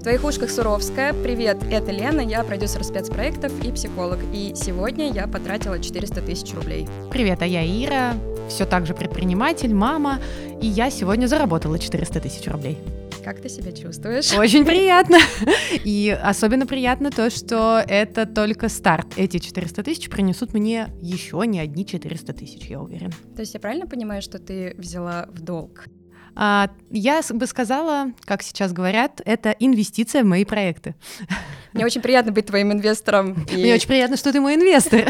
В твоих ушках Суровская. Привет, это Лена, я продюсер спецпроектов и психолог. И сегодня я потратила 400 тысяч рублей. Привет, а я Ира, все так же предприниматель, мама, и я сегодня заработала 400 тысяч рублей. Как ты себя чувствуешь? Очень приятно. И особенно приятно то, что это только старт. Эти 400 тысяч принесут мне еще не одни 400 тысяч, я уверен. То есть я правильно понимаю, что ты взяла в долг? А, я бы сказала, как сейчас говорят, это инвестиция в мои проекты. Мне очень приятно быть твоим инвестором. И... Мне очень приятно, что ты мой инвестор.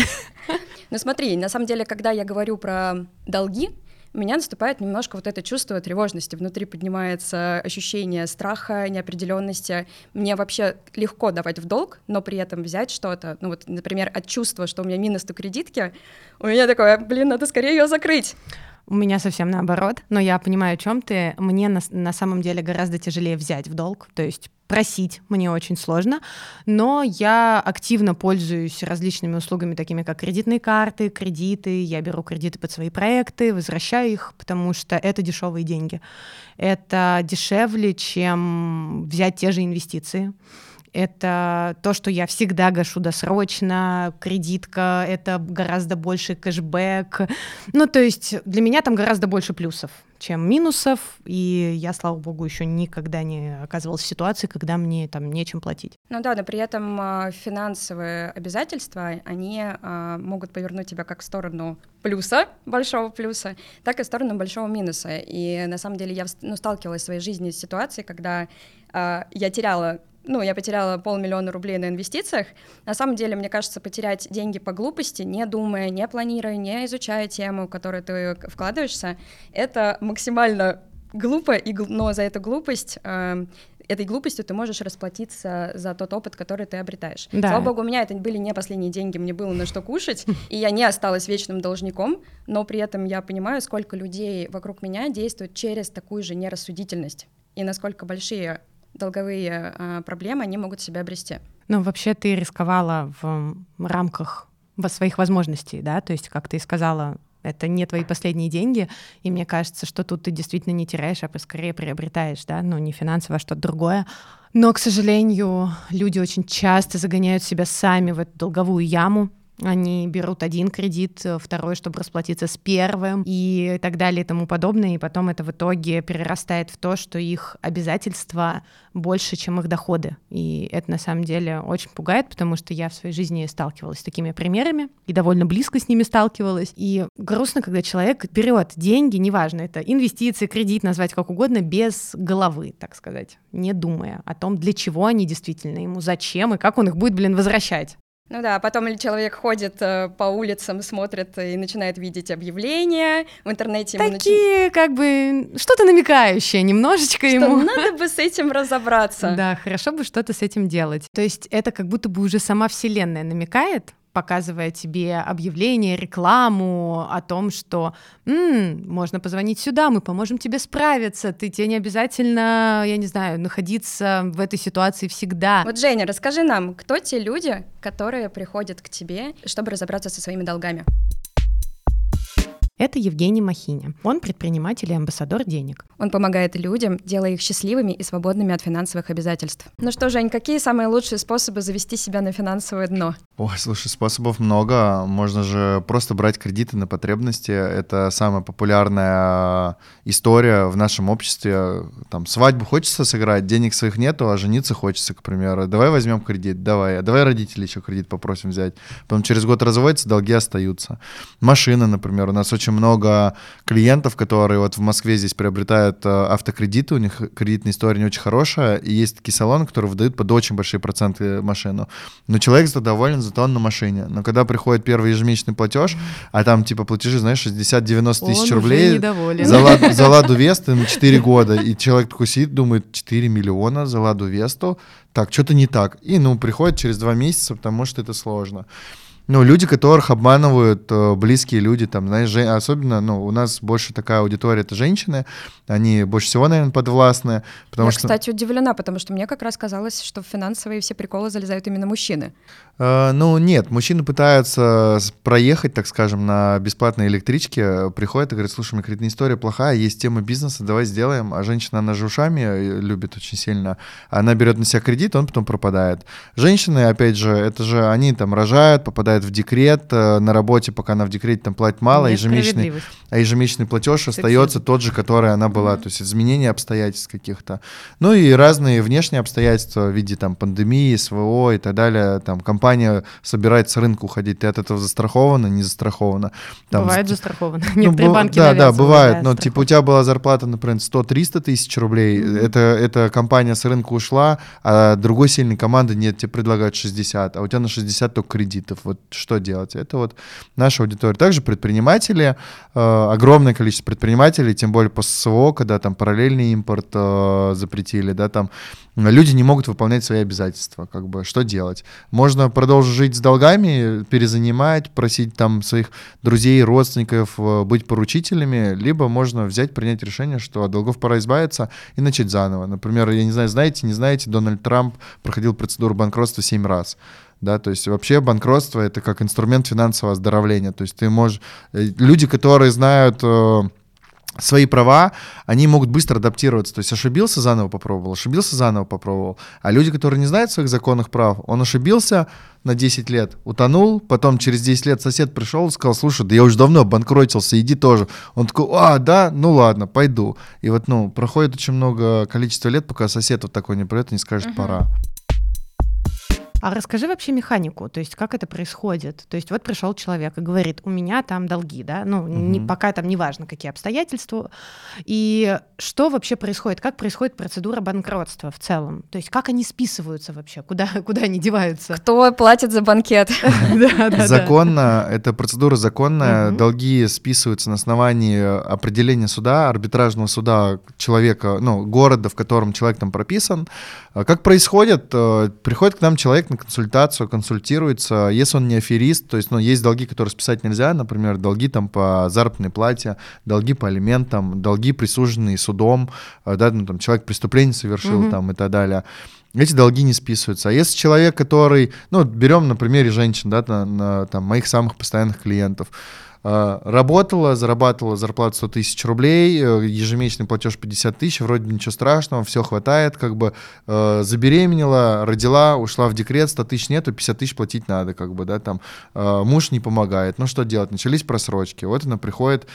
Ну смотри, на самом деле, когда я говорю про долги, у меня наступает немножко вот это чувство тревожности. Внутри поднимается ощущение страха, неопределенности. Мне вообще легко давать в долг, но при этом взять что-то, ну вот, например, от чувства, что у меня минус у кредитки, у меня такое, блин, надо скорее ее закрыть. У меня совсем наоборот, но я понимаю, о чем ты. Мне на, на самом деле гораздо тяжелее взять в долг, то есть просить мне очень сложно, но я активно пользуюсь различными услугами, такими как кредитные карты, кредиты, я беру кредиты под свои проекты, возвращаю их, потому что это дешевые деньги. Это дешевле, чем взять те же инвестиции это то, что я всегда гашу досрочно, кредитка, это гораздо больше кэшбэк. Ну, то есть для меня там гораздо больше плюсов, чем минусов, и я, слава богу, еще никогда не оказывалась в ситуации, когда мне там нечем платить. Ну да, но при этом а, финансовые обязательства, они а, могут повернуть тебя как в сторону плюса, большого плюса, так и в сторону большого минуса. И на самом деле я ну, сталкивалась в своей жизни с ситуацией, когда а, я теряла ну, я потеряла полмиллиона рублей на инвестициях. На самом деле, мне кажется, потерять деньги по глупости, не думая, не планируя, не изучая тему, в которую ты вкладываешься, это максимально глупо, и, но за эту глупость э, этой глупостью ты можешь расплатиться за тот опыт, который ты обретаешь. Да. Слава богу, у меня это были не последние деньги, мне было на что кушать, и я не осталась вечным должником, но при этом я понимаю, сколько людей вокруг меня действуют через такую же нерассудительность и насколько большие долговые э, проблемы они могут себя обрести. Ну, вообще ты рисковала в рамках своих возможностей, да, то есть, как ты сказала, это не твои последние деньги, и мне кажется, что тут ты действительно не теряешь, а скорее приобретаешь, да, ну не финансово, а что-то другое. Но, к сожалению, люди очень часто загоняют себя сами в эту долговую яму, они берут один кредит, э, второй, чтобы расплатиться с первым и так далее и тому подобное. И потом это в итоге перерастает в то, что их обязательства больше, чем их доходы. И это на самом деле очень пугает, потому что я в своей жизни сталкивалась с такими примерами и довольно близко с ними сталкивалась. И грустно, когда человек берет деньги, неважно, это инвестиции, кредит, назвать как угодно, без головы, так сказать, не думая о том, для чего они действительно ему, зачем и как он их будет, блин, возвращать. Ну да, потом человек ходит э, по улицам, смотрит и начинает видеть объявления в интернете. Такие, нач... как бы, что-то намекающее немножечко что ему. надо бы с этим разобраться. Да, хорошо бы что-то с этим делать. То есть это как будто бы уже сама Вселенная намекает, показывая тебе объявление, рекламу о том, что М, можно позвонить сюда, мы поможем тебе справиться, ты тебе не обязательно, я не знаю, находиться в этой ситуации всегда. Вот, Женя, расскажи нам, кто те люди, которые приходят к тебе, чтобы разобраться со своими долгами? Это Евгений Махиня. Он предприниматель и амбассадор денег. Он помогает людям, делая их счастливыми и свободными от финансовых обязательств. Ну что, Жень, какие самые лучшие способы завести себя на финансовое дно? Ой, слушай, способов много. Можно же просто брать кредиты на потребности. Это самая популярная история в нашем обществе. Там свадьбу хочется сыграть, денег своих нету, а жениться хочется, к примеру. Давай возьмем кредит, давай. А давай родителей еще кредит попросим взять. Потом через год разводится, долги остаются. Машина, например. У нас очень много клиентов, которые вот в Москве здесь приобретают э, автокредиты, у них кредитная история не очень хорошая, и есть такие салоны, которые выдают под очень большие проценты машину. Но человек зато доволен, зато он на машине. Но когда приходит первый ежемесячный платеж, а там типа платежи, знаешь, 60-90 тысяч рублей за, лад, за Ладу Весту на 4 года, и человек такой сидит, думает, 4 миллиона за Ладу Весту, так, что-то не так. И, ну, приходит через 2 месяца, потому что это сложно. Ну, люди, которых обманывают э, близкие люди, там, знаешь, особенно, ну, у нас больше такая аудитория, это женщины, они больше всего, наверное, подвластны, потому Я, что... кстати, удивлена, потому что мне как раз казалось, что в финансовые все приколы залезают именно мужчины. Э, ну, нет, мужчины пытаются проехать, так скажем, на бесплатной электричке, приходят и говорят, слушай, у меня кредитная история плохая, есть тема бизнеса, давай сделаем, а женщина, она же ушами э, любит очень сильно, она берет на себя кредит, он потом пропадает. Женщины, опять же, это же они там рожают, попадают в декрет, э, на работе, пока она в декрете, там платит мало, ежемесячный, Несправедливость. а ежемесячный платеж остается тот же, который она была, то есть изменение обстоятельств каких-то. Ну и разные внешние обстоятельства в виде там пандемии, СВО и так далее. Там компания собирается с рынка уходить, ты от этого застрахована, не застрахована. Там Бывает застраховано. ну, Некоторые бу- банки да, да, бывает. но типа у тебя была зарплата, например, 100-300 тысяч рублей, это, эта компания с рынка ушла, а другой сильной команды нет, тебе предлагают 60, а у тебя на 60 только кредитов. Вот что делать? Это вот наша аудитория. Также предприниматели, э, огромное количество предпринимателей, тем более после СВО, когда там параллельный импорт э, запретили, да, там люди не могут выполнять свои обязательства, как бы, что делать? Можно продолжить жить с долгами, перезанимать, просить там своих друзей, родственников э, быть поручителями, либо можно взять, принять решение, что от долгов пора избавиться и начать заново. Например, я не знаю, знаете, не знаете, Дональд Трамп проходил процедуру банкротства 7 раз. Да, то есть вообще банкротство это как инструмент финансового оздоровления. То есть ты можешь... э, Люди, которые знают э, свои права, они могут быстро адаптироваться. То есть ошибился, заново попробовал, ошибился, заново попробовал. А люди, которые не знают своих законных прав, он ошибился на 10 лет, утонул, потом через 10 лет сосед пришел и сказал, слушай, да я уже давно обанкротился, иди тоже. Он такой, а, да, ну ладно, пойду. И вот, ну, проходит очень много количества лет, пока сосед вот такой не придет и не скажет, пора. А расскажи вообще механику, то есть как это происходит. То есть вот пришел человек и говорит, у меня там долги, да, ну не, Мгм. пока там не важно, какие обстоятельства. И что вообще происходит, как происходит процедура банкротства в целом? То есть как они списываются вообще, куда, куда они деваются? Кто платит за банкет? Законно, эта процедура законная, долги списываются на основании определения суда, арбитражного суда человека, ну, города, в котором человек там прописан. А Как происходит? Э, Приходит к нам человек на консультацию, консультируется, если он не аферист, то есть, ну, есть долги, которые списать нельзя, например, долги там по заработной плате, долги по алиментам, долги, присуженные судом, э, да, ну, там, человек преступление совершил Мгм. там и так далее эти долги не списываются. А если человек, который, ну, берем на примере женщин, да, на, на, там, моих самых постоянных клиентов, э, работала, зарабатывала зарплату 100 тысяч рублей, э, ежемесячный платеж 50 тысяч, вроде ничего страшного, все хватает, как бы э, забеременела, родила, ушла в декрет, 100 тысяч нету, 50 тысяч платить надо, как бы, да, там, э, муж не помогает, ну что делать, начались просрочки, вот она приходит,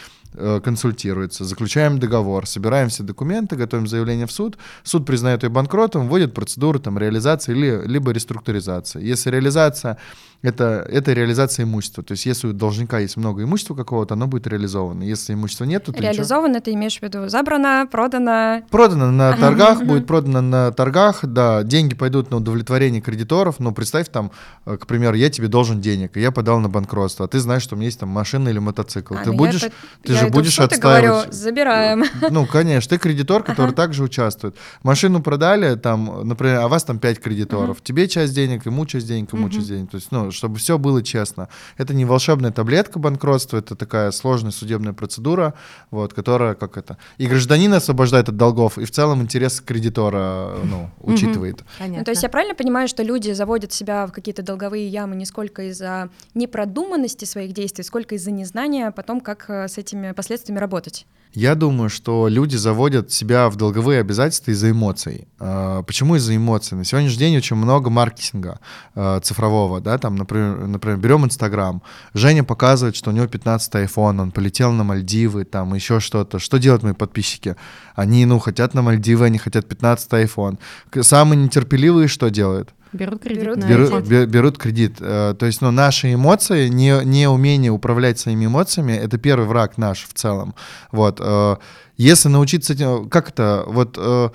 консультируется, заключаем договор, собираем все документы, готовим заявление в суд, суд признает ее банкротом, вводит процедуру там реализации или, либо реструктуризации. Если реализация это, это реализация имущества. То есть, если у должника есть много имущества какого-то, оно будет реализовано. Если имущества нет, то ты ничего- Реализовано, ты имеешь в виду забрано, продано. Продано на торгах, будет продано на торгах, да, деньги пойдут на удовлетворение кредиторов, но представь там, э, к примеру, я тебе должен денег, и я подал на банкротство, а ты знаешь, что у меня есть там машина или мотоцикл. А, ты ну будешь, это- ты я же в будешь отстаивать. говорю, забираем. Ну, конечно, ты кредитор, который Ага. также участвует. Машину продали, там, например, а вас там пять кредиторов. Тебе часть денег, ему часть денег, ему Мгм. часть денег. То есть, ну, чтобы все было честно. Это не волшебная таблетка банкротства, это такая сложная судебная процедура, вот, которая, как это, и гражданина освобождает от долгов, и в целом интерес кредитора, ну, учитывает. Понятно. Ну, то есть я правильно понимаю, что люди заводят себя в какие-то долговые ямы не сколько из-за непродуманности своих действий, сколько из-за незнания потом, как э, с этими последствиями работать? Я думаю, что люди заводят себя в долговые обязательства из-за эмоций. А, Почему из-за эмоций? На сегодняшний день очень много маркетинга а, цифрового, да, там, например, например, берем Инстаграм. Женя показывает, что у него 15 iPhone, он полетел на Мальдивы, там, еще что-то. Что делают мои подписчики? Они, ну, хотят на Мальдивы, они хотят 15 iPhone. Самые нетерпеливые что делают? Берут кредит Берут на кредит. Берут, бе- берут кредит. Э, То есть, ну, наши эмоции, не, не умение управлять своими эмоциями, это первый враг наш в целом. Вот. э, Если научиться этим, как это, вот э,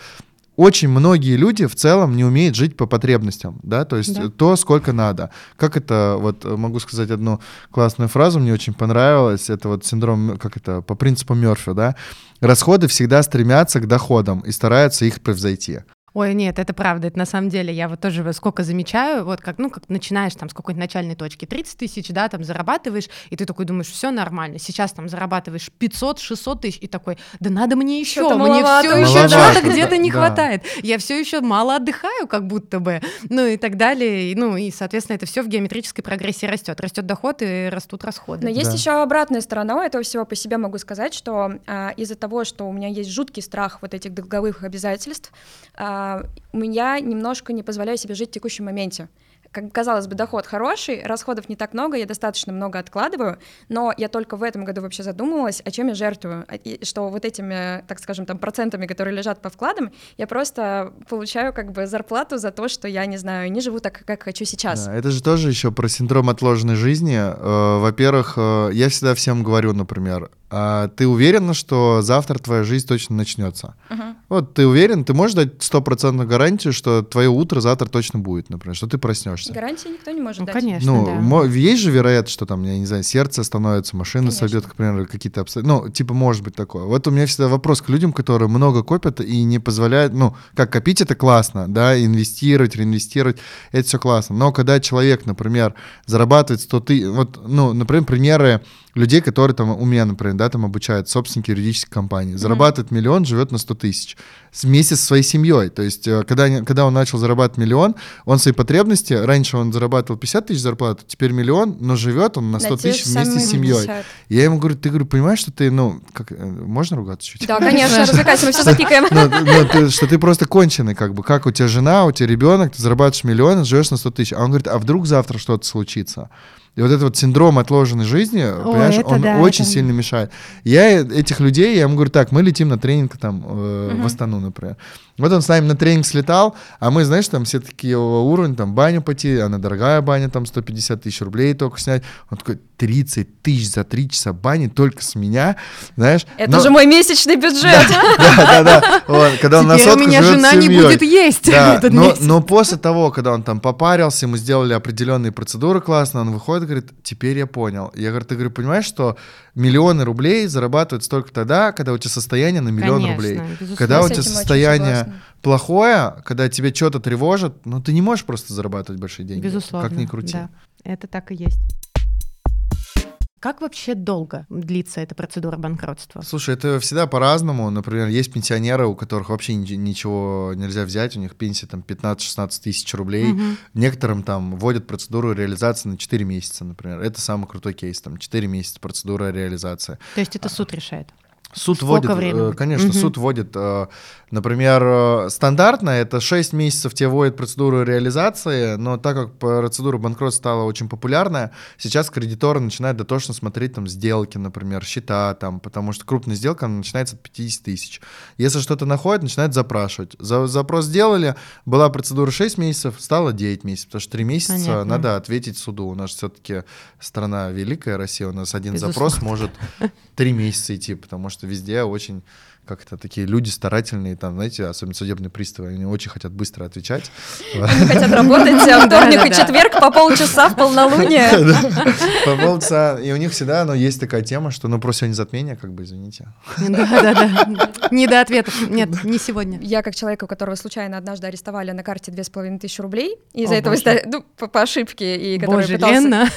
очень многие люди в целом не умеют жить по потребностям, да, то есть Да. то, сколько надо. Как это, вот могу сказать одну классную фразу, мне очень понравилось, это вот синдром, как это, по принципу Мерфи, да, расходы всегда стремятся к доходам и стараются их превзойти. Ой, нет, это правда, это на самом деле, я вот тоже сколько замечаю, вот как, ну, как начинаешь там с какой-то начальной точки, 30 тысяч, да, там зарабатываешь, и ты такой думаешь, все нормально, сейчас там зарабатываешь 500-600 тысяч, и такой, да надо мне еще, мне все еще что-то где-то не хватает, я все еще мало отдыхаю, как будто бы, ну и так далее, ну и, соответственно, это все в геометрической прогрессии растет, растет доход и растут расходы. Но есть еще обратная сторона этого всего, по себе могу сказать, что а, из-за того, что у меня есть жуткий страх вот этих долговых обязательств, а, а, я немножко не позволяю себе жить в текущем моменте как казалось бы, доход хороший, расходов не так много, я достаточно много откладываю, но я только в этом году вообще задумывалась, о чем я жертвую, и что вот этими, так скажем, там процентами, которые лежат по вкладам, я просто получаю как бы зарплату за то, что я не знаю, не живу так, как хочу сейчас. Да, это же тоже еще про синдром отложенной жизни. Э, во-первых, э, я всегда всем говорю, например, а ты уверена, что завтра твоя жизнь точно начнется? Uh-huh. Вот ты уверен, ты можешь дать стопроцентную гарантию, что твое утро завтра точно будет, например, что ты проснешься? Гарантии никто не может ну, дать. Конечно, ну, да. есть же вероятность, что там, я не знаю, сердце остановится, машина конечно. сойдет, например, какие-то обстоятельства. Ну, типа, может быть такое. Вот у меня всегда вопрос к людям, которые много копят и не позволяют, ну, как копить это классно, да, инвестировать, реинвестировать, это все классно. Но когда человек, например, зарабатывает 100 тысяч, вот, ну, например, примеры людей, которые там у меня, например, да, там обучают собственники юридической компании. Зарабатывает mm-hmm. миллион, живет на 100 тысяч. Вместе со своей семьей. То есть, э, когда, когда он начал зарабатывать миллион, он свои потребности, раньше он зарабатывал 50 тысяч зарплату, теперь миллион, но живет он на 100 тысяч вместе с семьей. 50. Я ему говорю, ты говорю, понимаешь, что ты, ну, как, э, можно ругаться чуть? Да, конечно, развлекайся, мы все запикаем. Что ты просто конченый, как бы, как у тебя жена, у тебя ребенок, ты зарабатываешь миллион, живешь на 100 тысяч. А он говорит, а вдруг завтра что-то случится? И вот этот вот синдром отложенной жизни, Ой, понимаешь, он да, очень это... сильно мешает. Я этих людей, я ему говорю, так, мы летим на тренинг там э, угу. в Астану, например. Вот он с нами на тренинг слетал, а мы, знаешь, там все такие уровень, там баню пойти, она дорогая баня, там 150 тысяч рублей только снять. Он такой, 30 тысяч за 3 часа бани только с меня, знаешь. Это но... же мой месячный бюджет. Да, да, да. Когда он на сотку у меня жена не будет есть Но после того, когда он там попарился, мы сделали определенные процедуры классно, он выходит, говорит, теперь я понял. Я говорю, ты говорю, понимаешь, что миллионы рублей зарабатывают столько тогда, когда у тебя состояние на миллион рублей. Когда у тебя состояние плохое, когда тебя что-то тревожит, ну ты не можешь просто зарабатывать большие деньги. Безусловно. Как ни крути. Да, это так и есть. Как вообще долго длится эта процедура банкротства? Слушай, это всегда по-разному. Например, есть пенсионеры, у которых вообще ничего нельзя взять, у них пенсия там 15-16 тысяч рублей. Угу. Некоторым там вводят процедуру реализации на 4 месяца, например. Это самый крутой кейс, там 4 месяца процедура реализации. То есть это суд решает? Суд Сколько вводит, времени? Э, конечно, угу. суд вводит э, Например, э, стандартно это 6 месяцев тебе вводит процедуру реализации, но так как процедура банкротства стала очень популярная, сейчас кредиторы начинают дотошно смотреть там сделки, например, счета, там, потому что крупная сделка начинается от 50 тысяч. Если что-то находят, начинают запрашивать. За, запрос сделали, была процедура 6 месяцев, стало 9 месяцев, потому что 3 месяца Понятно. надо ответить суду. У нас все-таки страна великая, Россия, у нас один Безусловно. запрос может 3 месяца идти, потому что везде очень как-то такие люди старательные, там, знаете, особенно судебные приставы, они очень хотят быстро отвечать. Они хотят работать вторник и четверг по полчаса в полнолуние. По полчаса. И у них всегда, но есть такая тема, что, ну, просто сегодня затмение, как бы, извините. Да-да-да. Не до ответов. Нет, не сегодня. Я, как человек, у которого случайно однажды арестовали на карте две с половиной тысячи рублей, из-за этого, ну, по ошибке, и который пытался...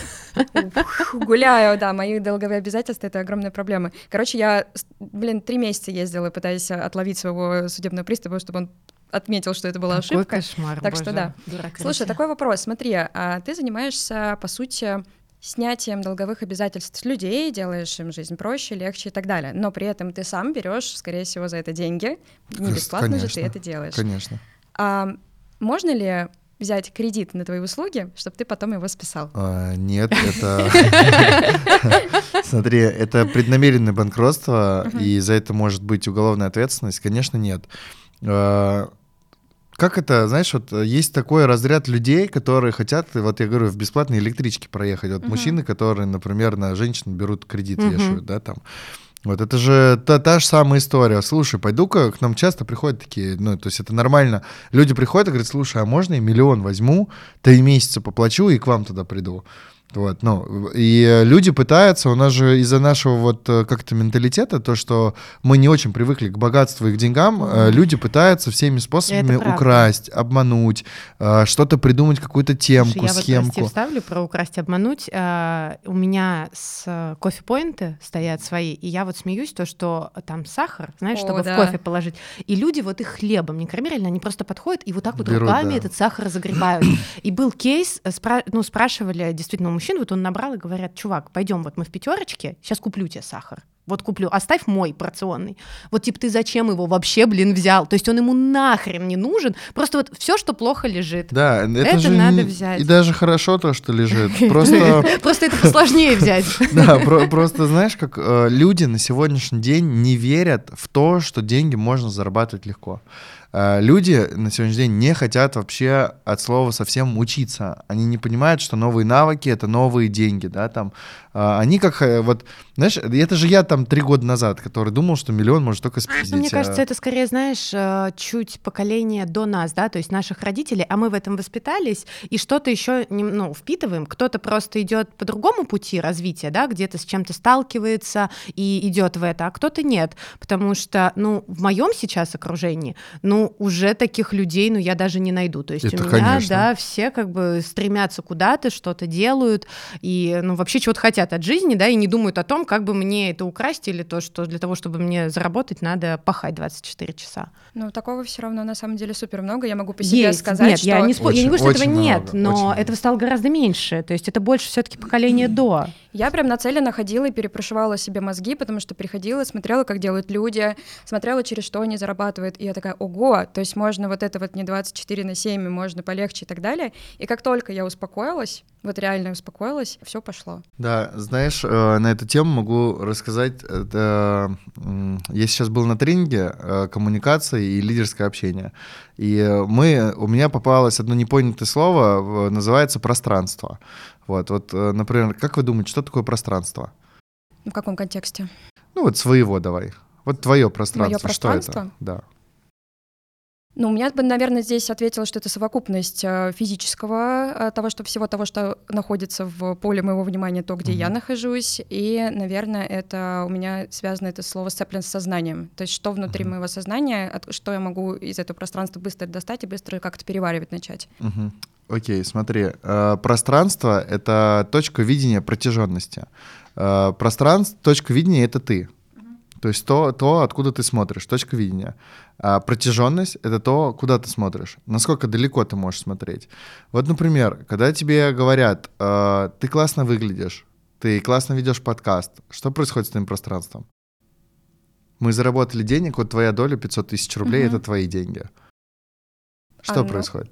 Гуляю, да, мои долговые обязательства — это огромная проблема. Короче, я, блин, три месяца ездила, пытаясь отловить своего судебного пристава, чтобы он отметил, что это была Какой ошибка. кошмар, так боже, что да. Слушай, такой вопрос. Смотри, а ты занимаешься, по сути, снятием долговых обязательств с людей, делаешь им жизнь проще, легче и так далее. Но при этом ты сам берешь, скорее всего, за это деньги. Не бесплатно Конечно. же ты это делаешь. Конечно. А, можно ли взять кредит на твои услуги, чтобы ты потом его списал? А, нет, это... Смотри, это преднамеренное банкротство, и за это может быть уголовная ответственность? Конечно, нет. А, как это, знаешь, вот есть такой разряд людей, которые хотят, вот я говорю, в бесплатной электричке проехать. Вот мужчины, которые, например, на женщин берут кредит, вешают, да, там. Вот это же та, та же самая история. Слушай, пойду-ка, к нам часто приходят такие, ну, то есть это нормально. Люди приходят и говорят, слушай, а можно я миллион возьму, три месяца поплачу и к вам туда приду? Вот, ну, и люди пытаются, у нас же из-за нашего вот э, как-то менталитета, то, что мы не очень привыкли к богатству и к деньгам, mm-hmm. люди пытаются всеми способами украсть, обмануть, э, что-то придумать, какую-то темку, Слушай, схемку. Я вот, вставлю про украсть, обмануть. У меня с кофе-поинты стоят свои, и я вот смеюсь, то, что там сахар, знаешь, О, чтобы да. в кофе положить, и люди вот их хлебом не кормили, они просто подходят и вот так вот Берут, руками да. этот сахар разогребают. И был кейс, ну, спрашивали действительно у мужчин, вот он набрал и говорят, чувак, пойдем, вот мы в пятерочке, сейчас куплю тебе сахар. Вот куплю, оставь мой порционный. Вот типа ты зачем его вообще, блин, взял? То есть он ему нахрен не нужен. Просто вот все, что плохо лежит. Да, это, это же надо не... взять. И даже хорошо то, что лежит. Просто просто это посложнее взять. Да, просто знаешь, как э, люди на сегодняшний день не верят в то, что деньги можно зарабатывать легко. Э, люди на сегодняшний день не хотят вообще от слова совсем учиться. Они не понимают, что новые навыки — это новые деньги, да, там. Э, они как, э, вот, знаешь, это же я там три года назад, который думал, что миллион может только спиздить. Ну, мне кажется, это скорее, знаешь, чуть поколение до нас, да, то есть наших родителей, а мы в этом воспитались, и что-то еще, ну, впитываем. Кто-то просто идет по другому пути развития, да, где-то с чем-то сталкивается и идет в это, а кто-то нет. Потому что, ну, в моем сейчас окружении, ну, уже таких людей, ну, я даже не найду. То есть Это, у меня, конечно. да, все как бы стремятся куда-то, что-то делают, и, ну, вообще чего-то хотят от жизни, да, и не думают о том, как бы мне это украсть, или то, что для того, чтобы мне заработать, надо пахать 24 часа. Ну, такого все равно на самом деле супер много. Я могу по себе Есть. сказать, нет, что... я не, спо... очень, я не говорю, что этого много, нет, но этого стало гораздо меньше. То есть это больше все-таки поколение до. Я прям нацеленно ходила и перепрошивала себе мозги, потому что приходила, смотрела, как делают люди, смотрела, через что они зарабатывают, и я такая, ого, то есть можно вот это вот не 24 на 7, можно полегче и так далее. И как только я успокоилась, вот реально успокоилась, все пошло. Да, знаешь, э, на эту тему могу рассказать. Это, я сейчас был на тренинге э, коммуникации и лидерское общение. И мы, у меня попалось одно непонятое слово, называется пространство. Вот, вот, э, например, как вы думаете, что такое пространство? В каком контексте? Ну вот своего давай. Вот твое пространство. Мое пространство? Что это? Да. Ну, у меня бы, наверное, здесь ответила, что это совокупность э, физического, э, того, что всего того, что находится в поле моего внимания, то, где mm-hmm. я нахожусь, и, наверное, это у меня связано это слово сцеплен с сознанием, то есть что внутри mm-hmm. моего сознания, что я могу из этого пространства быстро достать и быстро как-то переваривать начать. Mm-hmm. Окей, смотри, э, пространство — это точка видения протяженности. Пространство, точка видения — это ты. То есть то, то, откуда ты смотришь, точка видения. А протяженность — это то, куда ты смотришь, насколько далеко ты можешь смотреть. Вот, например, когда тебе говорят, э, ты классно выглядишь, ты классно ведешь подкаст, что происходит с твоим пространством? Мы заработали денег, вот твоя доля 500 тысяч рублей угу. — это твои деньги. Что а, происходит?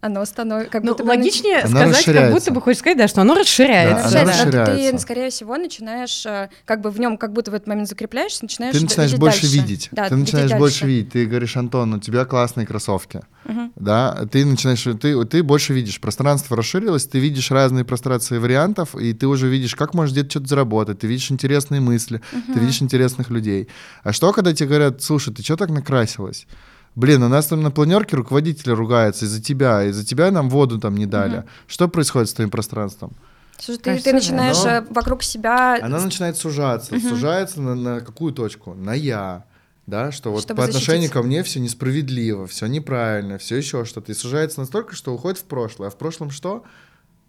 Оно становится как ну, будто логичнее бы, сказать, как будто бы хочешь сказать, да, что оно расширяется. Да, оно расширяется. Ты, скорее всего, начинаешь э, как бы в нем как будто в этот момент закрепляешься, начинаешь Ты начинаешь видеть больше дальше. видеть. Да, ты начинаешь больше видеть. Ты говоришь, Антон, у тебя классные кроссовки. Угу. Да, ты начинаешь, ты, ты больше видишь, пространство расширилось, ты видишь разные пространства вариантов, и ты уже видишь, как можешь где-то что-то заработать, ты видишь интересные мысли, угу. ты видишь интересных людей. А что, когда тебе говорят, слушай, ты что так накрасилась? Блин, у нас там на планерке руководитель ругается из-за тебя, из-за тебя нам воду там не дали. Угу. Что происходит с твоим пространством? Слушай, ты, ты начинаешь оно, вокруг себя... Она начинает сужаться, угу. сужается на, на какую точку? На я. Да, что вот Чтобы по отношению защитить. ко мне все несправедливо, все неправильно, все еще что-то. И сужается настолько, что уходит в прошлое. А в прошлом что?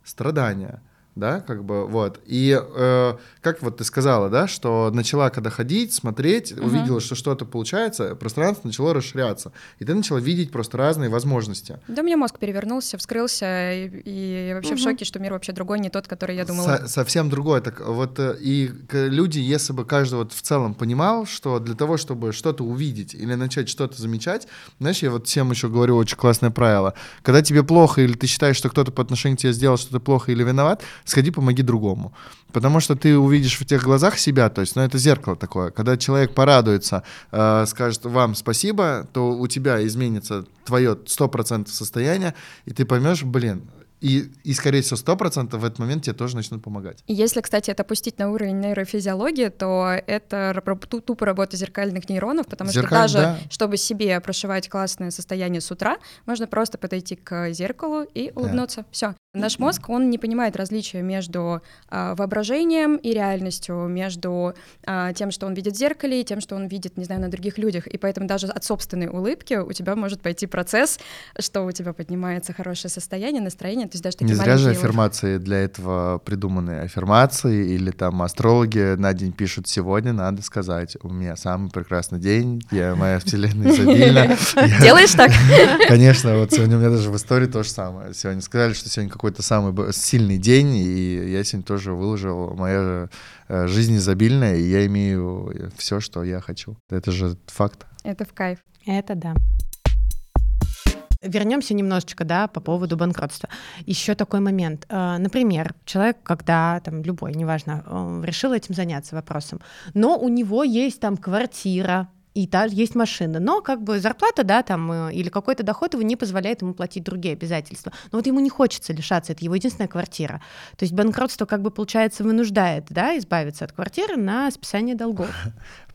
Страдания да, как бы, вот. И э, как вот ты сказала, да, что начала когда ходить, смотреть, угу. увидела, что что-то получается, пространство начало расширяться, и ты начала видеть просто разные возможности. Да, у меня мозг перевернулся, вскрылся, и, и вообще угу. в шоке, что мир вообще другой, не тот, который я думала. Со совсем другой. Так вот, э, и люди, если бы каждый вот в целом понимал, что для того, чтобы что-то увидеть или начать что-то замечать, знаешь, я вот всем еще говорю очень классное правило, когда тебе плохо или ты считаешь, что кто-то по отношению к тебе сделал что-то плохо или виноват, сходи помоги другому. Потому что ты увидишь в тех глазах себя, то есть, ну, это зеркало такое. Когда человек порадуется, э, скажет вам спасибо, то у тебя изменится твое 100% состояние, и ты поймешь, блин, и, и, скорее всего, 100% в этот момент тебе тоже начнут помогать. И если, кстати, это опустить на уровень нейрофизиологии, то это тупо работа зеркальных нейронов, потому Зеркаль, что даже, да. чтобы себе прошивать классное состояние с утра, можно просто подойти к зеркалу и улыбнуться. Да. Все. Наш мозг, он не понимает различия между а, воображением и реальностью, между а, тем, что он видит в зеркале, и тем, что он видит, не знаю, на других людях. И поэтому даже от собственной улыбки у тебя может пойти процесс, что у тебя поднимается хорошее состояние, настроение. То есть даже такие не зря же аффирмации для этого придуманы. Аффирмации или там астрологи на день пишут «Сегодня надо сказать, у меня самый прекрасный день, я, моя вселенная изобильна». Делаешь так? Конечно, вот сегодня у меня даже в истории то же самое. Сегодня сказали, что сегодня какой-то самый сильный день, и я сегодня тоже выложил, моя э, жизнь изобильная, и я имею все, что я хочу. Это же факт. Это в кайф. Это да. Вернемся немножечко, да, по поводу банкротства. Еще такой момент. Э, например, человек, когда там любой, неважно, э, решил этим заняться вопросом, но у него есть там квартира, и та есть машина. Но как бы зарплата, да, там, э, или какой-то доход его не позволяет ему платить другие обязательства. Но вот ему не хочется лишаться, это его единственная квартира. То есть банкротство как бы, получается, вынуждает, да, избавиться от квартиры на списание долгов.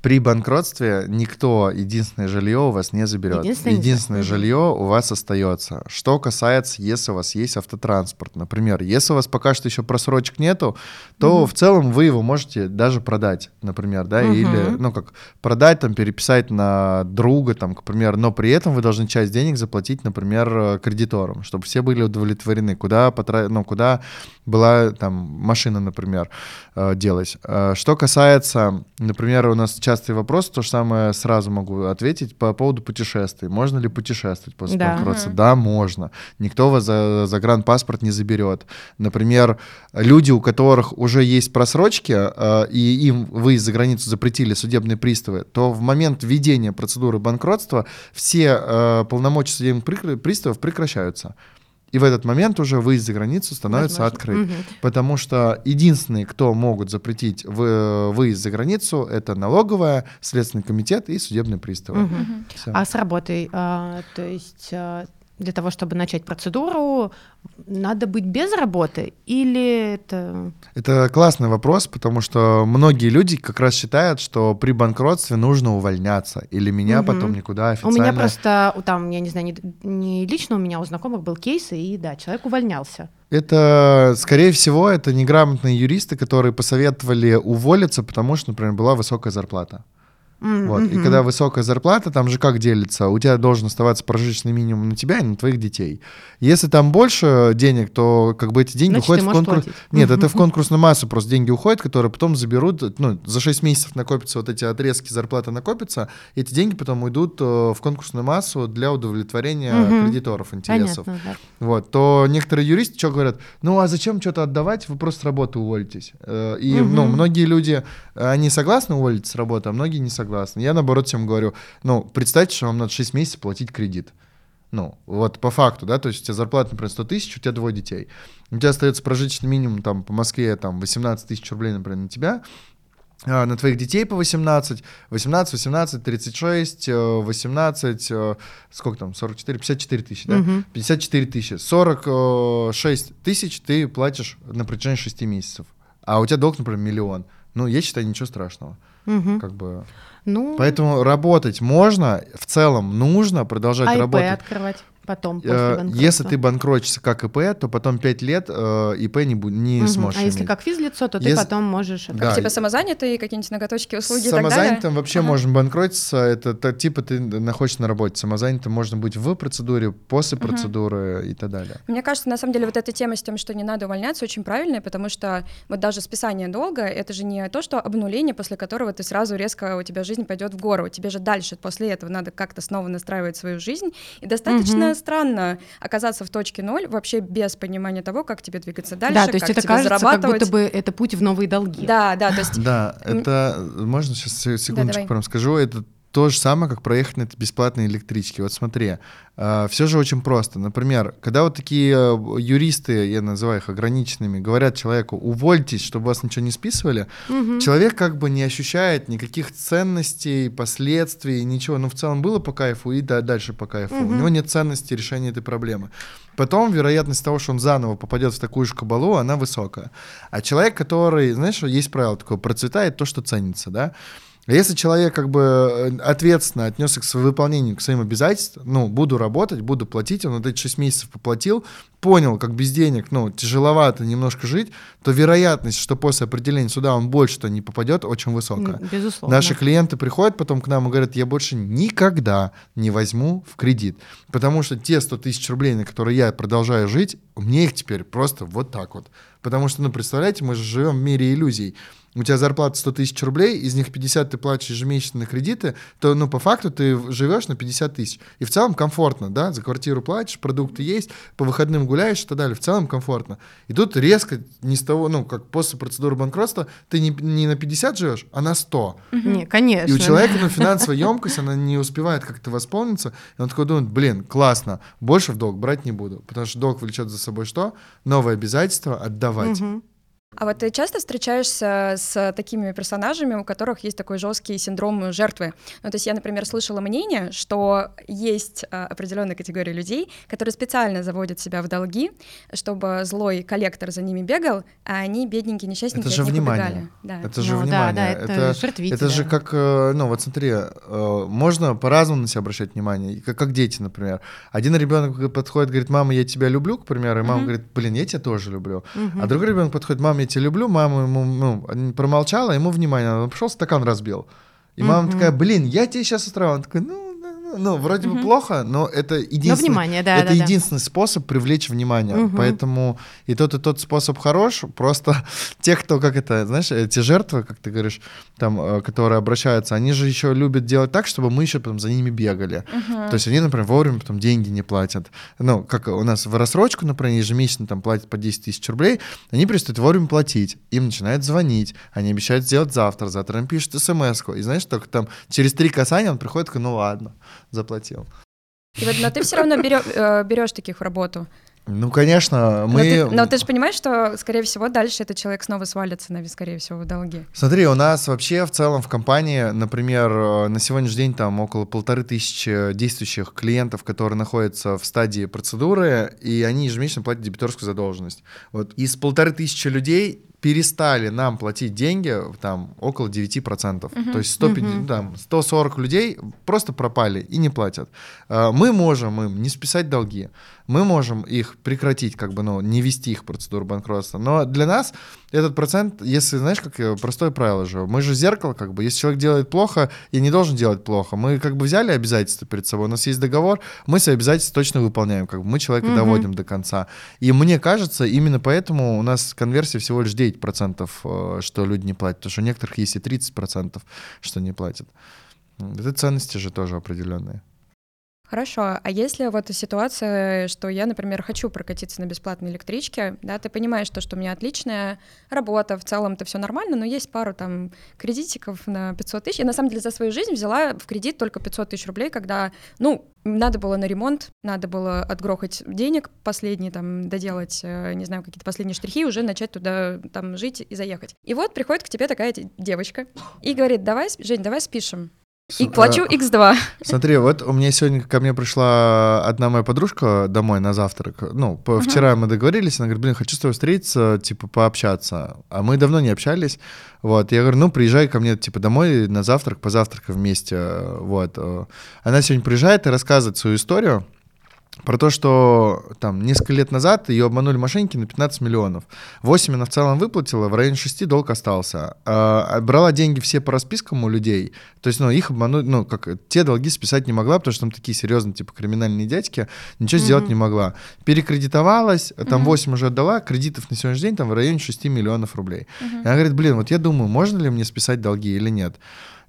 При банкротстве никто единственное жилье у вас не заберет. Единственное, единственное жилье у вас остается. Что касается, если у вас есть автотранспорт, например, если у вас пока что еще просрочек нету, то угу. в целом вы его можете даже продать, например, да, угу. или, ну как, продать, там, переписать на друга, там, к примеру, но при этом вы должны часть денег заплатить, например, кредиторам, чтобы все были удовлетворены, куда, потра... ну, куда была там машина, например, э, делать. Э, что касается, например, у нас частый вопрос, то же самое сразу могу ответить по поводу путешествий. Можно ли путешествовать после да. банкротства? Угу. Да, можно. Никто вас за загранпаспорт не заберет. Например, люди, у которых уже есть просрочки, э, и им вы за границу запретили судебные приставы, то в момент введения процедуры банкротства все э, полномочия судебных приставов прекращаются. И в этот момент уже выезд за границу становится Возможно. открыт. Угу. Потому что единственные, кто могут запретить выезд за границу, это налоговая, Следственный комитет и судебные приставы. Угу. А с работой, а, то есть а, для того, чтобы начать процедуру, надо быть без работы или это... Это классный вопрос, потому что многие люди как раз считают, что при банкротстве нужно увольняться, или меня угу. потом никуда официально... У меня просто, там, я не знаю, не, не лично у меня, у знакомых был кейс, и да, человек увольнялся. Это, скорее всего, это неграмотные юристы, которые посоветовали уволиться, потому что, например, была высокая зарплата. Mm-hmm. Вот. И когда высокая зарплата, там же как делится? У тебя должен оставаться прожиточный минимум на тебя и на твоих детей. Если там больше денег, то как бы эти деньги Значит, уходят в конкурс. Нет, mm-hmm. это в конкурсную массу просто деньги уходят, которые потом заберут, ну, за 6 месяцев накопятся вот эти отрезки зарплаты накопятся, эти деньги потом уйдут э, в конкурсную массу для удовлетворения mm-hmm. кредиторов интересов. Понятно, да. Вот. То некоторые юристы что говорят? Ну, а зачем что-то отдавать? Вы просто с работы уволитесь. Э, и, mm-hmm. ну, многие люди, они согласны уволиться с работы, а многие не согласны согласны. Я, наоборот, всем говорю, ну, представьте, что вам надо 6 месяцев платить кредит. Ну, вот по факту, да, то есть у тебя зарплата, например, 100 тысяч, у тебя двое детей. У тебя остается прожиточный минимум там по Москве там 18 тысяч рублей, например, на тебя, а, на твоих детей по 18, 18, 18, 36, 18, сколько там, 44, 54 тысячи, да? Угу. 54 тысячи. 46 тысяч ты платишь на протяжении 6 месяцев. А у тебя долг, например, миллион. Ну, я считаю, ничего страшного. Угу. Как бы... Ну... Поэтому работать можно, в целом нужно продолжать а работать. открывать потом, после э, банкротства? Если ты банкротишься как ИП, то потом 5 лет э, ИП не, не угу. сможешь А иметь. если как физлицо, то если... ты потом можешь... Как да. типа самозанятые какие-нибудь ноготочки, услуги и так далее? Самозанятым вообще ага. можно банкротиться, это, это типа ты находишься на работе. Самозанятым можно быть в процедуре, после угу. процедуры и так далее. Мне кажется, на самом деле вот эта тема с тем, что не надо увольняться, очень правильная, потому что вот даже списание долга, это же не то, что обнуление, после которого ты сразу резко, у тебя жизнь пойдет в гору, тебе же дальше после этого надо как-то снова настраивать свою жизнь, и достаточно угу. Странно оказаться в точке ноль вообще без понимания того, как тебе двигаться дальше, да, то есть как это тебе кажется, зарабатывать. как будто бы это путь в новые долги. Да, да, то есть... Да, это... Можно сейчас секундочку да, прям скажу, это то же самое, как проехать на этой бесплатной электричке. Вот смотри, э, все же очень просто. Например, когда вот такие э, юристы, я называю их ограниченными, говорят человеку, увольтесь, чтобы вас ничего не списывали, угу. человек как бы не ощущает никаких ценностей, последствий, ничего. Ну, в целом было по кайфу и да, дальше по кайфу. Угу. У него нет ценности решения этой проблемы. Потом вероятность того, что он заново попадет в такую же кабалу, она высокая. А человек, который, знаешь, есть правило такое, процветает то, что ценится, да? А если человек как бы э, ответственно отнесся к выполнению, к своим обязательствам, ну, буду работать, буду платить, он вот эти 6 месяцев поплатил, понял, как без денег, ну, тяжеловато немножко жить, то вероятность, что после определения суда он больше-то не попадет, очень высокая. Безусловно. Наши клиенты приходят потом к нам и говорят, я больше никогда не возьму в кредит, потому что те 100 тысяч рублей, на которые я продолжаю жить, мне их теперь просто вот так вот. Потому что, ну, представляете, мы же живем в мире иллюзий у тебя зарплата 100 тысяч рублей, из них 50 ты платишь ежемесячно на кредиты, то, ну, по факту ты живешь на 50 тысяч. И в целом комфортно, да, за квартиру платишь, продукты есть, по выходным гуляешь и так далее. В целом комфортно. И тут резко не с того, ну, как после процедуры банкротства, ты не, не на 50 живешь, а на 100. Не, конечно. И у человека, ну, финансовая емкость, она не успевает как-то восполниться, и он такой думает, блин, классно, больше в долг брать не буду, потому что долг влечет за собой что? Новые обязательства отдавать. Угу. А вот ты часто встречаешься с такими персонажами, у которых есть такой жесткий синдром жертвы? Ну, то есть я, например, слышала мнение, что есть а, определенная категория людей, которые специально заводят себя в долги, чтобы злой коллектор за ними бегал, а они, бедненькие, несчастненькие, это же внимание. Да. Это же ну, внимание. Да, да, это, это, это же как, э, ну вот смотри, э, можно по-разному на себя обращать внимание, как, как дети, например. Один ребенок подходит, говорит, мама, я тебя люблю, к примеру, и мама uh-huh. говорит, блин, я тебя тоже люблю. Uh-huh. А другой ребенок подходит, мама, тебя люблю, мама ему ну, промолчала, ему внимание, он пошел стакан разбил. И мама mm-hmm. такая, блин, я тебе сейчас устраиваю. Он такой, ну, ну, вроде бы плохо, но это единственный, но внимание, да, это да, единственный да. способ привлечь внимание. Угу. Поэтому и тот, и тот способ хорош. Просто те, кто, как это, знаешь, эти жертвы, как ты говоришь, там, э, которые обращаются, они же еще любят делать так, чтобы мы еще потом за ними бегали. Угу. То есть они, например, вовремя потом деньги не платят. Ну, как у нас в рассрочку, например, ежемесячно там платят по 10 тысяч рублей, они перестают вовремя платить. Им начинают звонить, они обещают сделать завтра, завтра им пишут смс -ку. И знаешь, только там через три касания он приходит, такой, ну ладно заплатил. И вот, но ты все равно берешь, э, берешь таких в работу. Ну, конечно, мы... Но ты, но ты же понимаешь, что, скорее всего, дальше этот человек снова свалится, на, скорее всего, в долги. Смотри, у нас вообще в целом в компании, например, э, на сегодняшний день там около полторы тысячи действующих клиентов, которые находятся в стадии процедуры, и они ежемесячно платят дебиторскую задолженность. Вот из полторы тысячи людей перестали нам платить деньги там около 9%. Uh-huh. То есть 150, uh-huh. там, 140 людей просто пропали и не платят. Э, мы можем им не списать долги мы можем их прекратить, как бы, ну, не вести их процедуру банкротства. Но для нас этот процент, если, знаешь, как э, простое правило же, мы же зеркало, как бы, если человек делает плохо, и не должен делать плохо, мы как бы взяли обязательства перед собой, у нас есть договор, мы свои обязательства точно выполняем, как бы мы человека угу. доводим до конца. И мне кажется, именно поэтому у нас конверсия всего лишь 9%, э, что люди не платят, потому что у некоторых есть и 30%, что не платят. Это ценности же тоже определенные. Хорошо, а если вот ситуация, что я, например, хочу прокатиться на бесплатной электричке, да, ты понимаешь, то, что у меня отличная работа, в целом это все нормально, но есть пару там кредитиков на 500 тысяч. Я на самом деле за свою жизнь взяла в кредит только 500 тысяч рублей, когда, ну, надо было на ремонт, надо было отгрохать денег последние, там, доделать, э, не знаю, какие-то последние штрихи, уже начать туда там жить и заехать. И вот приходит к тебе такая девочка и говорит, давай, Жень, давай спишем. И плачу x2. Смотри, вот у меня сегодня ко мне пришла одна моя подружка домой на завтрак. Ну, по, uh-huh. вчера мы договорились, она говорит, блин, хочу с тобой встретиться, типа, пообщаться. А мы давно не общались. Вот, я говорю, ну, приезжай ко мне, типа, домой на завтрак, позавтракаем вместе. Вот. Она сегодня приезжает и рассказывает свою историю про то, что там несколько лет назад ее обманули мошенники на 15 миллионов. 8 она в целом выплатила, в районе 6 долг остался. А, брала деньги все по распискам у людей, то есть, ну, их обмануть, ну, как те долги списать не могла, потому что там такие серьезные, типа, криминальные дядьки, ничего mm-hmm. сделать не могла. Перекредитовалась, там mm-hmm. 8 уже отдала, кредитов на сегодняшний день там в районе 6 миллионов рублей. Mm-hmm. И она говорит, блин, вот я думаю, можно ли мне списать долги или нет.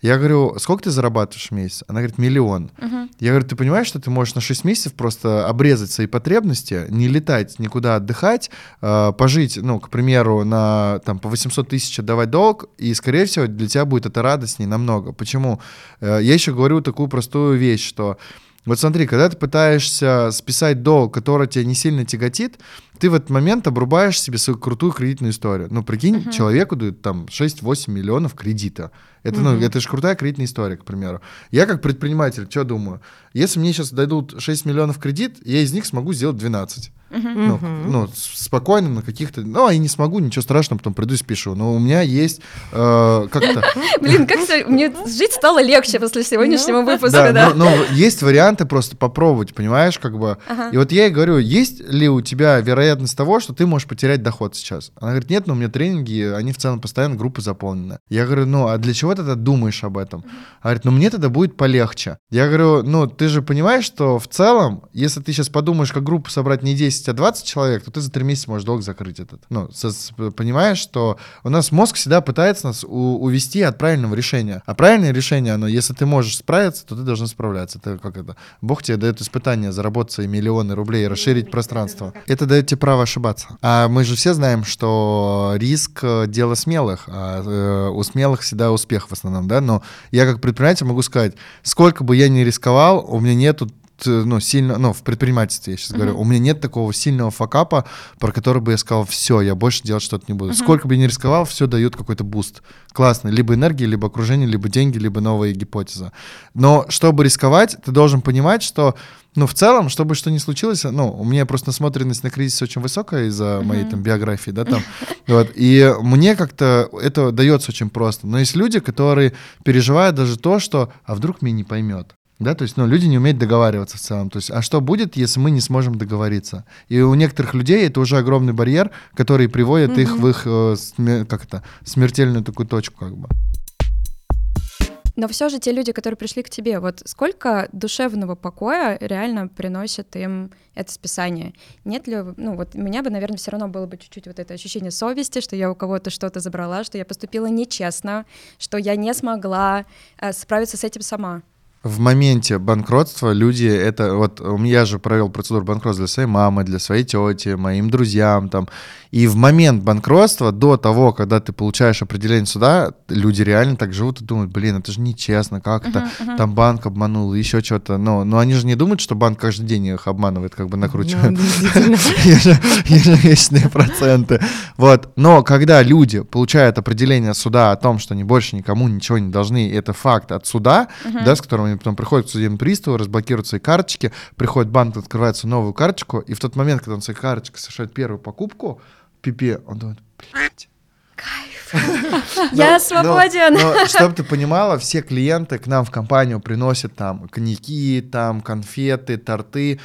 Я говорю, сколько ты зарабатываешь в месяц? Она говорит, миллион. Uh-huh. Я говорю, ты понимаешь, что ты можешь на 6 месяцев просто обрезать свои потребности, не летать никуда отдыхать, э, пожить, ну, к примеру, на там по 800 тысяч отдавать долг, и, скорее всего, для тебя будет это радостнее намного. Почему? Э, я еще говорю такую простую вещь, что вот смотри, когда ты пытаешься списать долг, который тебя не сильно тяготит, ты в этот момент обрубаешь себе свою крутую кредитную историю. Ну, прикинь, uh-huh. человеку дают там 6-8 миллионов кредита. Это, uh-huh. ну, это же крутая кредитная история, к примеру. Я как предприниматель, что думаю? Если мне сейчас дадут 6 миллионов кредит, я из них смогу сделать 12. Uh-huh. Ну, ну, спокойно на каких-то... Ну, а я не смогу, ничего страшного, потом приду и спешу. Но у меня есть э, как-то... Блин, как-то мне жить стало легче после сегодняшнего ну, выпуска, да. Но есть варианты просто попробовать, понимаешь, как бы. И вот я ей говорю, есть ли у тебя вероятность того, что ты можешь потерять доход сейчас? Она говорит, нет, но у меня тренинги, они в целом постоянно группы заполнены. Я говорю, ну, а для чего ты тогда думаешь об этом? Она говорит, ну, мне тогда будет полегче. Я говорю, ну, ты же понимаешь, что в целом, если ты сейчас подумаешь, как группу собрать не 10, а 20 человек, то ты за три месяца можешь долг закрыть этот. Ну, понимаешь, что у нас мозг всегда пытается нас увести от правильного решения. А правильное решение, оно, если ты можешь справиться, то ты должен справляться. Это как это? Бог тебе дает испытание заработать свои миллионы рублей, расширить пространство. Это дает тебе право ошибаться. А мы же все знаем, что риск — дело смелых, а э, у смелых всегда успех в основном, да, но я как предприниматель могу сказать, сколько бы я ни рисковал, у меня нету ну, сильно, ну, в предпринимательстве я сейчас uh-huh. говорю, у меня нет такого сильного факапа, про который бы я сказал, все, я больше делать что-то не буду. Uh-huh. Сколько бы я ни рисковал, все дает какой-то boost. Классный. Либо энергия, либо окружение, либо деньги, либо новая гипотеза. Но чтобы рисковать, ты должен понимать, что ну, в целом, чтобы что ни случилось, ну, у меня просто насмотренность на кризис очень высокая из-за моей там биографии, да, там, вот, и мне как-то это дается очень просто. Но есть люди, которые переживают даже то, что, а вдруг меня не поймет, да, то есть, ну, люди не умеют договариваться в целом. То есть, а что будет, если мы не сможем договориться? И у некоторых людей это уже огромный барьер, который приводит mm-hmm. их в их, э, как это, смертельную такую точку, как бы. Но все же те люди, которые пришли к тебе, вот сколько душевного покоя реально приносит им это списание? Нет ли, ну вот меня бы, наверное, все равно было бы чуть-чуть вот это ощущение совести, что я у кого-то что-то забрала, что я поступила нечестно, что я не смогла э, справиться с этим сама в моменте банкротства люди это вот я же провел процедуру банкротства для своей мамы, для своей тети, моим друзьям там. И в момент банкротства, до того, когда ты получаешь определение суда, люди реально так живут и думают, блин, это же нечестно, как это, uh-huh, uh-huh. там банк обманул, еще что-то. Но, но они же не думают, что банк каждый день их обманывает, как бы накручивает ну, ежемесячные проценты. Вот. Но когда люди получают определение суда о том, что они больше никому ничего не должны, это факт от суда, да, с которым они потом приходят к судебному приставу, разблокируют свои карточки, приходит банк, открывается новую карточку, и в тот момент, когда он своей карточкой совершает первую покупку, пипе, он думает, блядь, Кайф. Я свободен. Чтобы ты понимала, все клиенты к нам в компанию приносят там коньяки, там конфеты, торты.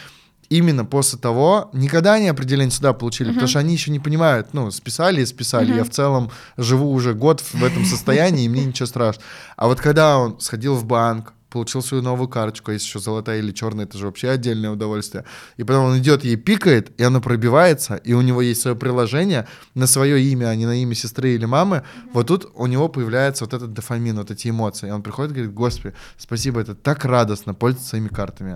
Именно после того, никогда они определение сюда получили, uh-huh. потому что они еще не понимают, ну, списали и списали. Uh-huh. Я в целом живу уже год в этом состоянии, и мне ничего страшного. А вот когда он сходил в банк, получил свою новую карточку, а если еще золотая или черная, это же вообще отдельное удовольствие. И потом он идет, ей пикает, и она пробивается, и у него есть свое приложение на свое имя, а не на имя сестры или мамы. Mm-hmm. Вот тут у него появляется вот этот дофамин, вот эти эмоции. И он приходит и говорит, господи, спасибо, это так радостно пользоваться своими картами.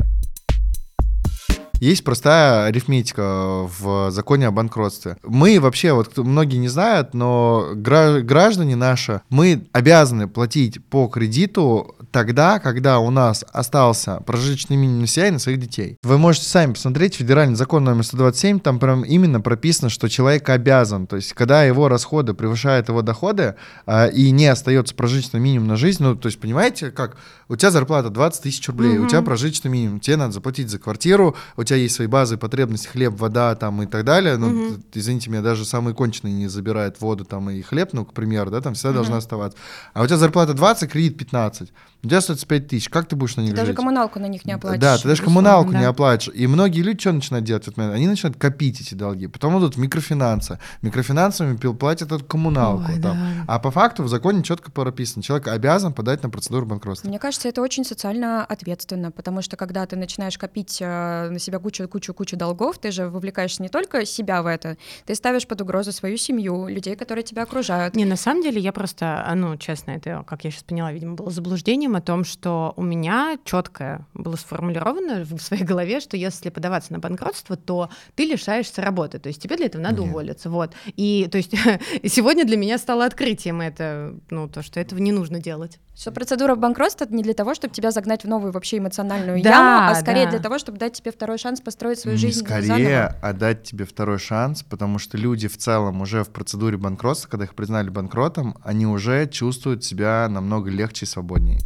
Есть простая арифметика в законе о банкротстве. Мы вообще, вот многие не знают, но граждане наши, мы обязаны платить по кредиту тогда, когда у нас остался прожиточный минимум себя и на своих детей. Вы можете сами посмотреть федеральный закон номер 127, там прям именно прописано, что человек обязан, то есть когда его расходы превышают его доходы э, и не остается прожиточный минимум на жизнь, ну то есть понимаете, как у тебя зарплата 20 тысяч рублей, mm-hmm. у тебя прожиточный минимум, тебе надо заплатить за квартиру, у тебя есть свои базы потребности, хлеб, вода там и так далее. Ну, угу. извините меня, даже самые конченые не забирают воду там и хлеб, ну, к примеру, да, там всегда угу. должна оставаться. А у тебя зарплата 20, кредит 15. У тебя 5 тысяч, как ты будешь на них ты жить? даже коммуналку на них не оплатишь. Да, ты даже коммуналку да. не оплатишь. И многие люди что начинают делать в этот момент? Они начинают копить эти долги. Потом идут микрофинансы. Микрофинансами платят эту коммуналку. Ой, там. Да. А по факту в законе четко прописано. Человек обязан подать на процедуру банкротства. Мне кажется, это очень социально ответственно, потому что когда ты начинаешь копить э, на себя кучу-кучу-кучу долгов, ты же вовлекаешь не только себя в это, ты ставишь под угрозу свою семью, людей, которые тебя окружают. Не, на самом деле я просто, а, ну, честно, это, как я сейчас поняла, видимо, было заблуждением о том, что у меня четко было сформулировано в своей голове, что если подаваться на банкротство, то ты лишаешься работы, то есть тебе для этого надо Нет. уволиться, вот. И то есть сегодня для меня стало открытием это, ну, то, что этого не нужно делать. Что процедура банкротства не для того, чтобы тебя загнать в новую вообще эмоциональную Да, яму, а скорее да. для того, чтобы дать тебе второй шанс построить свою Не жизнь скорее заново. отдать тебе второй шанс, потому что люди в целом уже в процедуре банкротства, когда их признали банкротом, они уже чувствуют себя намного легче и свободнее.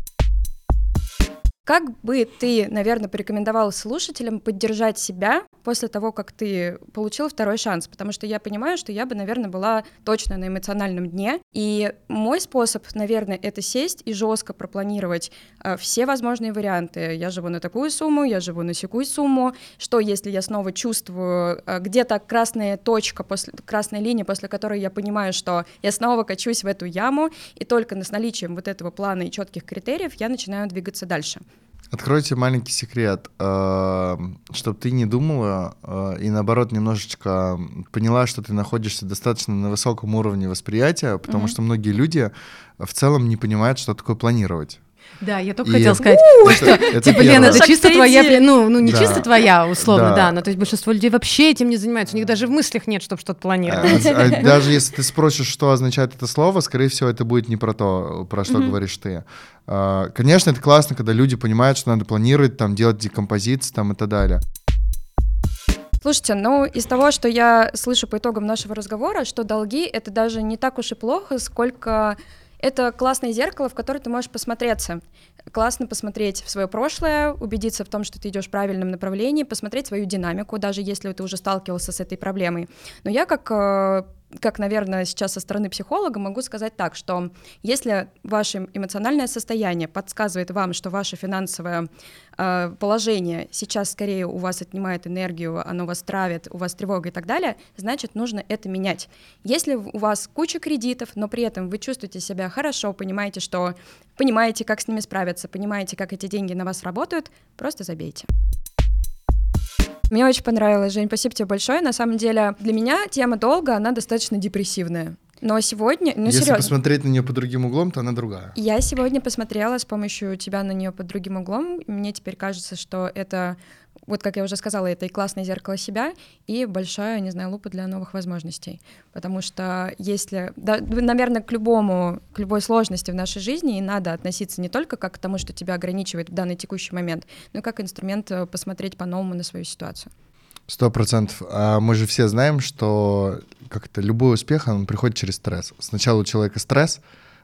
Как бы ты, наверное, порекомендовал слушателям поддержать себя после того, как ты получил второй шанс? Потому что я понимаю, что я бы, наверное, была точно на эмоциональном дне. И мой способ, наверное, это сесть и жестко пропланировать э, все возможные варианты. Я живу на такую сумму, я живу на секую сумму. Что, если я снова чувствую э, где-то красная точка, после, красная линия, после которой я понимаю, что я снова качусь в эту яму, и только с наличием вот этого плана и четких критериев я начинаю двигаться дальше. Откройте маленький секрет, чтобы ты не думала э, и наоборот немножечко поняла, что ты находишься достаточно на высоком уровне восприятия, потому Мгм. что многие люди в целом не понимают, что такое планировать. Да, я только И- хотела сказать, Это- это Типа, Лена, это чисто твоя, ну, ну не Да. чисто твоя, условно, Да. да, но то есть большинство людей вообще этим не занимаются, у них даже в мыслях нет, чтобы что-то планировать. А, а Даже если ты спросишь, что означает это слово, скорее всего, это будет не про то, про что Мгм. говоришь ты. А, Конечно, это классно, когда люди понимают, что надо планировать, там, делать декомпозиции там, и так далее. Слушайте, ну из того, что я слышу по итогам нашего разговора, что долги это даже не так уж и плохо, сколько это классное зеркало, в которое ты можешь посмотреться. Классно посмотреть в свое прошлое, убедиться в том, что ты идешь в правильном направлении, посмотреть свою динамику, даже если ты уже сталкивался с этой проблемой. Но я как э, как, наверное, сейчас со стороны психолога могу сказать так, что если ваше эмоциональное состояние подсказывает вам, что ваше финансовое э, положение сейчас скорее у вас отнимает энергию, оно вас травит, у вас тревога и так далее, значит, нужно это менять. Если у вас куча кредитов, но при этом вы чувствуете себя хорошо, понимаете, что понимаете, как с ними справиться, понимаете, как эти деньги на вас работают, просто забейте. Мне очень понравилось, Жень, спасибо тебе большое. На самом деле, для меня тема долга, она достаточно депрессивная. Но сегодня, ну Если серьезно, посмотреть на нее под другим углом, то она другая. я сегодня посмотрела с помощью тебя на нее под другим углом. Мне теперь кажется, что это, вот как я уже сказала, это и классное зеркало себя, и большая, не знаю, лупа для новых возможностей. Потому что если, да, наверное, к любому, к любой сложности в нашей жизни и надо относиться не только как к тому, что тебя ограничивает в данный текущий момент, но и как инструмент э, посмотреть по-новому на свою ситуацию. Сто процентов. А мы же все знаем, что как-то любой успех, он приходит через стресс. Сначала у человека стресс,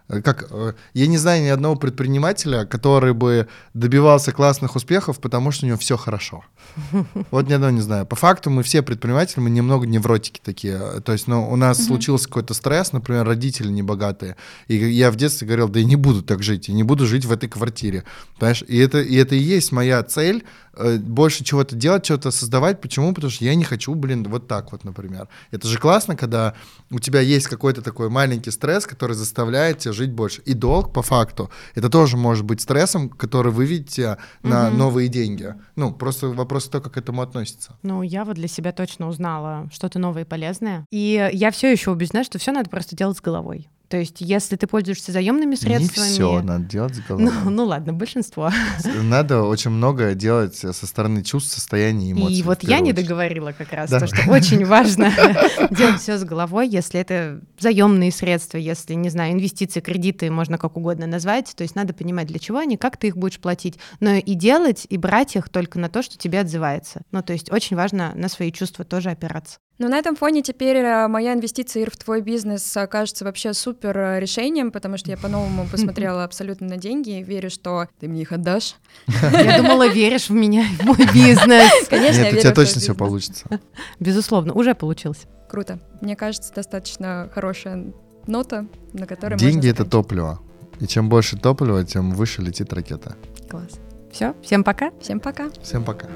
как, э, я не знаю ни одного предпринимателя, который бы добивался классных успехов, потому что у него все хорошо. Вот ни одного не знаю. По факту мы все предприниматели, мы немного невротики такие. То есть, ну, у нас Мгм. случился какой-то стресс, например, родители небогатые. И я в детстве говорил, да я не буду так жить, я не буду жить в этой квартире. Понимаешь? И это, и это и есть моя цель, э, больше чего-то делать, что-то создавать. Почему? Потому что я не хочу, блин, вот так вот, например. Это же классно, когда у тебя есть какой-то такой маленький стресс, который заставляет тебя жить больше. И долг, по факту, это тоже может быть стрессом, который выведет тебя на Мгм. новые деньги. Ну, просто вопрос то, как к этому относится. Ну, я вот для себя точно узнала что-то новое и полезное. И я все еще убеждена, что все надо просто делать с головой. То есть, если ты пользуешься заемными средствами... Не все надо делать с головой. Ну, ну ладно, большинство. Надо очень многое делать со стороны чувств, состояний и эмоций. И вот я первую не очередь. договорила как раз, Да. то, что очень важно делать все с головой, если это заемные средства, если, не знаю, инвестиции, кредиты, можно как угодно назвать, то есть надо понимать, для чего они, как ты их будешь платить, но и делать, и брать их только на то, что тебе отзывается. Ну, то есть очень важно на свои чувства тоже опираться. Но на этом фоне теперь э, моя инвестиция Ир, в твой бизнес кажется вообще супер э, решением, потому что я по-новому посмотрела абсолютно на деньги и верю, что ты мне их отдашь. Я думала, веришь в меня, в мой бизнес. Конечно, я Нет, у тебя точно все получится. Безусловно, уже получилось. Круто. Мне кажется, достаточно хорошая нота, на которой Деньги это топливо. И чем больше топлива, тем выше летит ракета. Класс. Все, всем пока. Всем пока. Всем пока.